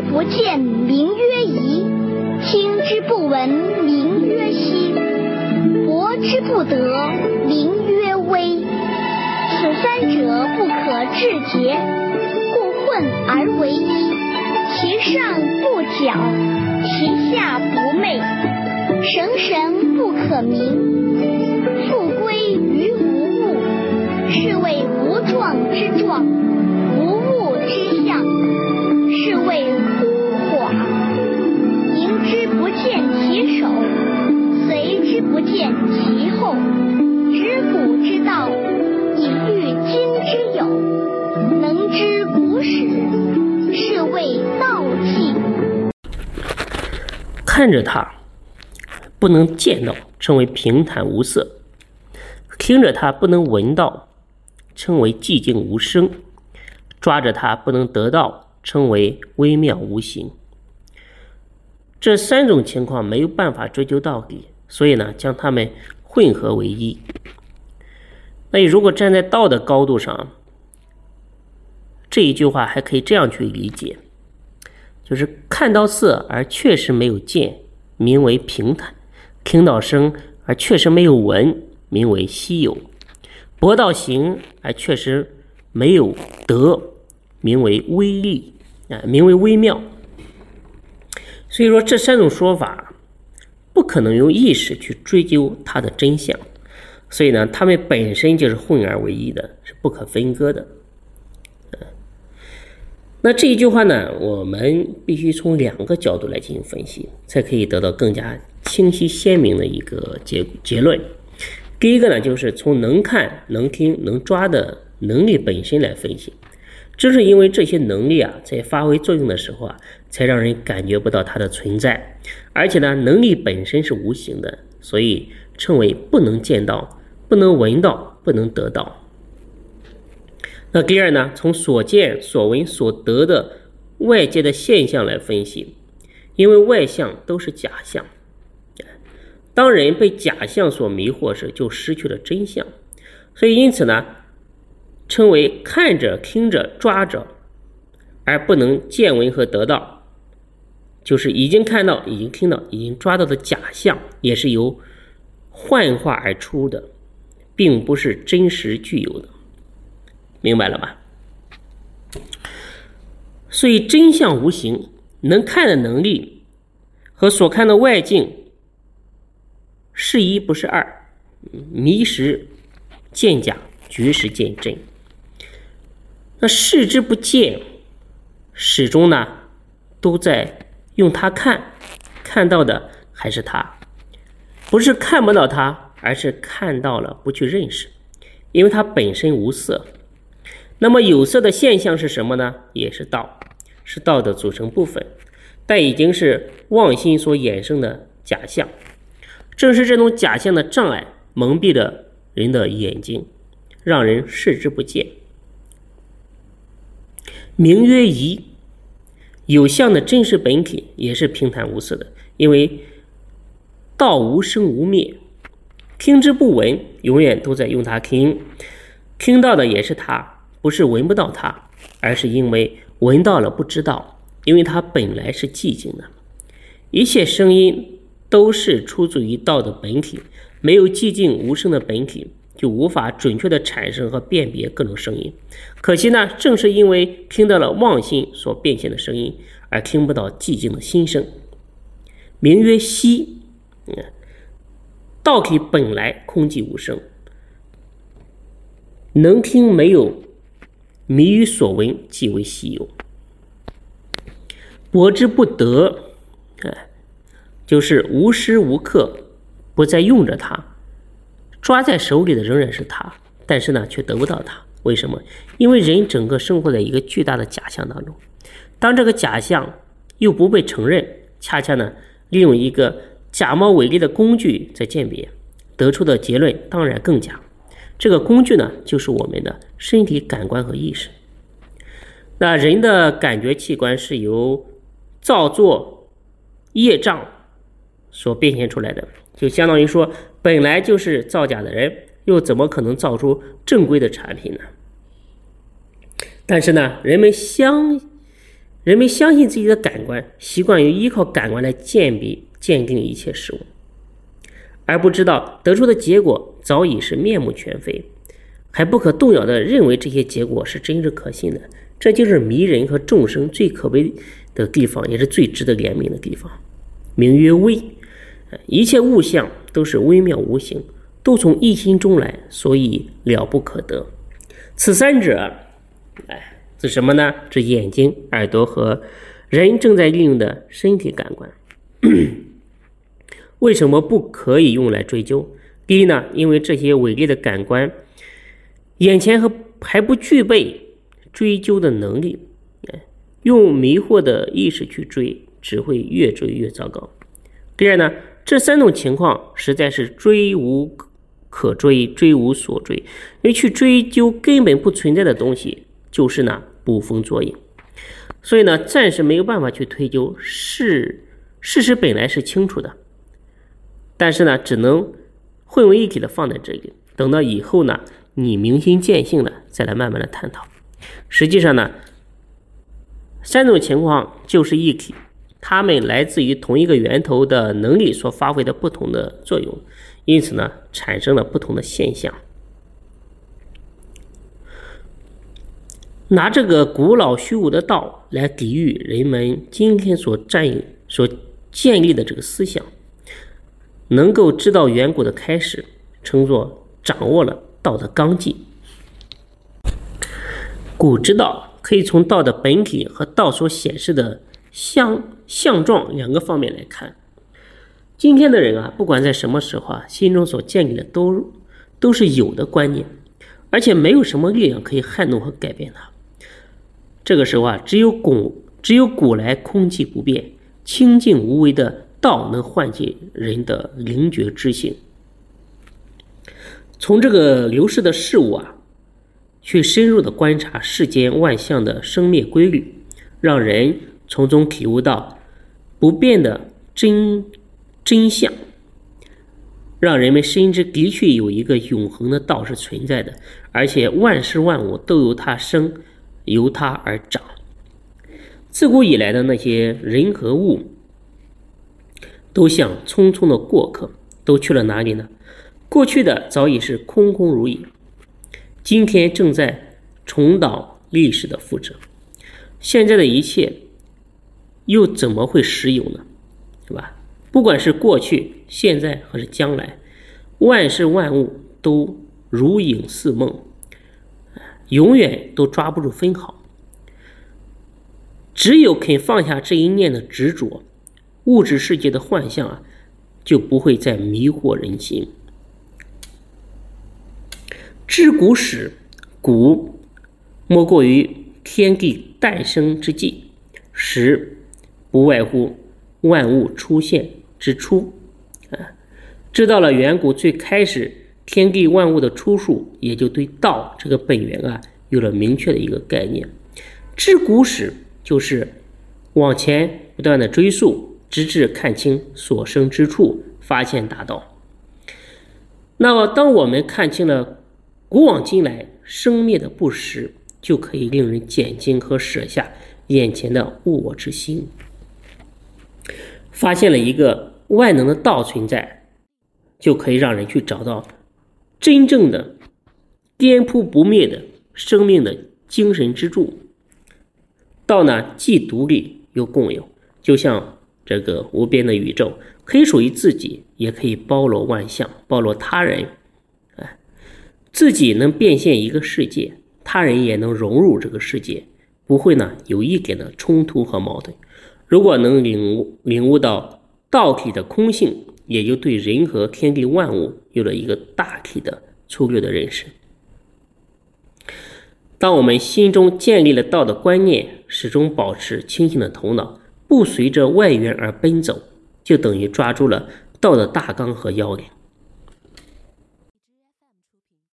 之不见，名曰夷；听之不闻，名曰希；博之不得，名曰微。此三者不可致诘，故混而为一。其上不矫，其下不昧，神神不可名，其后，知古之道，以御今之有，能知古始，是谓道纪。看着它，不能见到，称为平坦无色；听着它，不能闻到，称为寂静无声；抓着它，不能得到，称为微妙无形。这三种情况没有办法追究到底，所以呢，将它们混合为一。那你如果站在道的高度上，这一句话还可以这样去理解。就是看到色而确实没有见，名为平坦；听到声而确实没有闻，名为稀有；博到行而确实没有得，名为微利啊，名为微妙。所以说，这三种说法不可能用意识去追究它的真相，所以呢，它们本身就是混而为一的，是不可分割的。那这一句话呢，我们必须从两个角度来进行分析，才可以得到更加清晰鲜明的一个结结论。第一个呢，就是从能看、能听、能抓的能力本身来分析。正是因为这些能力啊，在发挥作用的时候啊，才让人感觉不到它的存在。而且呢，能力本身是无形的，所以称为不能见到、不能闻到、不能得到。那第二呢？从所见、所闻、所得的外界的现象来分析，因为外相都是假象。当人被假象所迷惑时，就失去了真相。所以，因此呢，称为看着、听着、抓着，而不能见闻和得到，就是已经看到、已经听到、已经抓到的假象，也是由幻化而出的，并不是真实具有的。明白了吧？所以真相无形，能看的能力和所看的外境是一不是二，迷时见假，觉时见真。那视之不见，始终呢都在用它看，看到的还是它，不是看不到它，而是看到了不去认识，因为它本身无色。那么有色的现象是什么呢？也是道，是道的组成部分，但已经是妄心所衍生的假象。正是这种假象的障碍，蒙蔽了人的眼睛，让人视之不见。名曰疑，有相的真实本体也是平坦无色的，因为道无生无灭，听之不闻，永远都在用它听，听到的也是它。不是闻不到它，而是因为闻到了不知道，因为它本来是寂静的。一切声音都是出自于道的本体，没有寂静无声的本体，就无法准确的产生和辨别各种声音。可惜呢，正是因为听到了妄心所变现的声音，而听不到寂静的心声。名曰息，嗯，道体本来空寂无声，能听没有。迷于所闻，即为稀有；博之不得，哎，就是无时无刻不在用着它，抓在手里的仍然是它，但是呢，却得不到它。为什么？因为人整个生活在一个巨大的假象当中，当这个假象又不被承认，恰恰呢，利用一个假冒伪劣的工具在鉴别，得出的结论当然更假。这个工具呢，就是我们的身体感官和意识。那人的感觉器官是由造作业障所变现出来的，就相当于说，本来就是造假的人，又怎么可能造出正规的产品呢？但是呢，人们相人们相信自己的感官，习惯于依靠感官来鉴别、鉴定一切事物，而不知道得出的结果早已是面目全非，还不可动摇地认为这些结果是真实可信的。这就是迷人和众生最可悲的地方，也是最值得怜悯的地方。名曰微，一切物象都是微妙无形，都从一心中来，所以了不可得。此三者，哎。是什么呢？是眼睛、耳朵和人正在利用的身体感官。为什么不可以用来追究？第一呢，因为这些伟劣的感官，眼前和还不具备追究的能力。用迷惑的意识去追，只会越追越糟糕。第二呢，这三种情况实在是追无可追，追无所追。因为去追究根本不存在的东西，就是呢。捕风捉影，所以呢，暂时没有办法去推究事事实本来是清楚的，但是呢，只能混为一体的放在这里，等到以后呢，你明心见性了，再来慢慢的探讨。实际上呢，三种情况就是一体，它们来自于同一个源头的能力所发挥的不同的作用，因此呢，产生了不同的现象。拿这个古老虚无的道来抵御人们今天所占有、所建立的这个思想，能够知道远古的开始，称作掌握了道的纲纪。古之道可以从道的本体和道所显示的相相状两个方面来看。今天的人啊，不管在什么时候啊，心中所建立的都都是有的观念，而且没有什么力量可以撼动和改变它。这个时候啊，只有古只有古来空寂不变、清净无为的道，能唤起人的灵觉之性。从这个流逝的事物啊，去深入的观察世间万象的生灭规律，让人从中体悟到不变的真真相，让人们深知的确有一个永恒的道是存在的，而且万事万物都由它生。由它而长。自古以来的那些人和物，都像匆匆的过客，都去了哪里呢？过去的早已是空空如也，今天正在重蹈历史的覆辙。现在的一切，又怎么会实有呢？是吧？不管是过去、现在还是将来，万事万物都如影似梦。永远都抓不住分毫，只有肯放下这一念的执着，物质世界的幻象啊，就不会再迷惑人心。知古始，古莫过于天地诞生之际，始不外乎万物出现之初，啊，知道了远古最开始。天地万物的出处，也就对道这个本源啊有了明确的一个概念。知古始就是往前不断的追溯，直至看清所生之处，发现大道。那么，当我们看清了古往今来生灭的不实，就可以令人减轻和舍下眼前的物我之心，发现了一个万能的道存在，就可以让人去找到。真正的颠扑不灭的生命的精神支柱，道呢既独立又共有，就像这个无边的宇宙，可以属于自己，也可以包罗万象，包罗他人。哎，自己能变现一个世界，他人也能融入这个世界，不会呢有一点的冲突和矛盾。如果能领悟领悟到道体的空性。也就对人和天地万物有了一个大体的粗略的认识。当我们心中建立了道的观念，始终保持清醒的头脑，不随着外缘而奔走，就等于抓住了道的大纲和要领。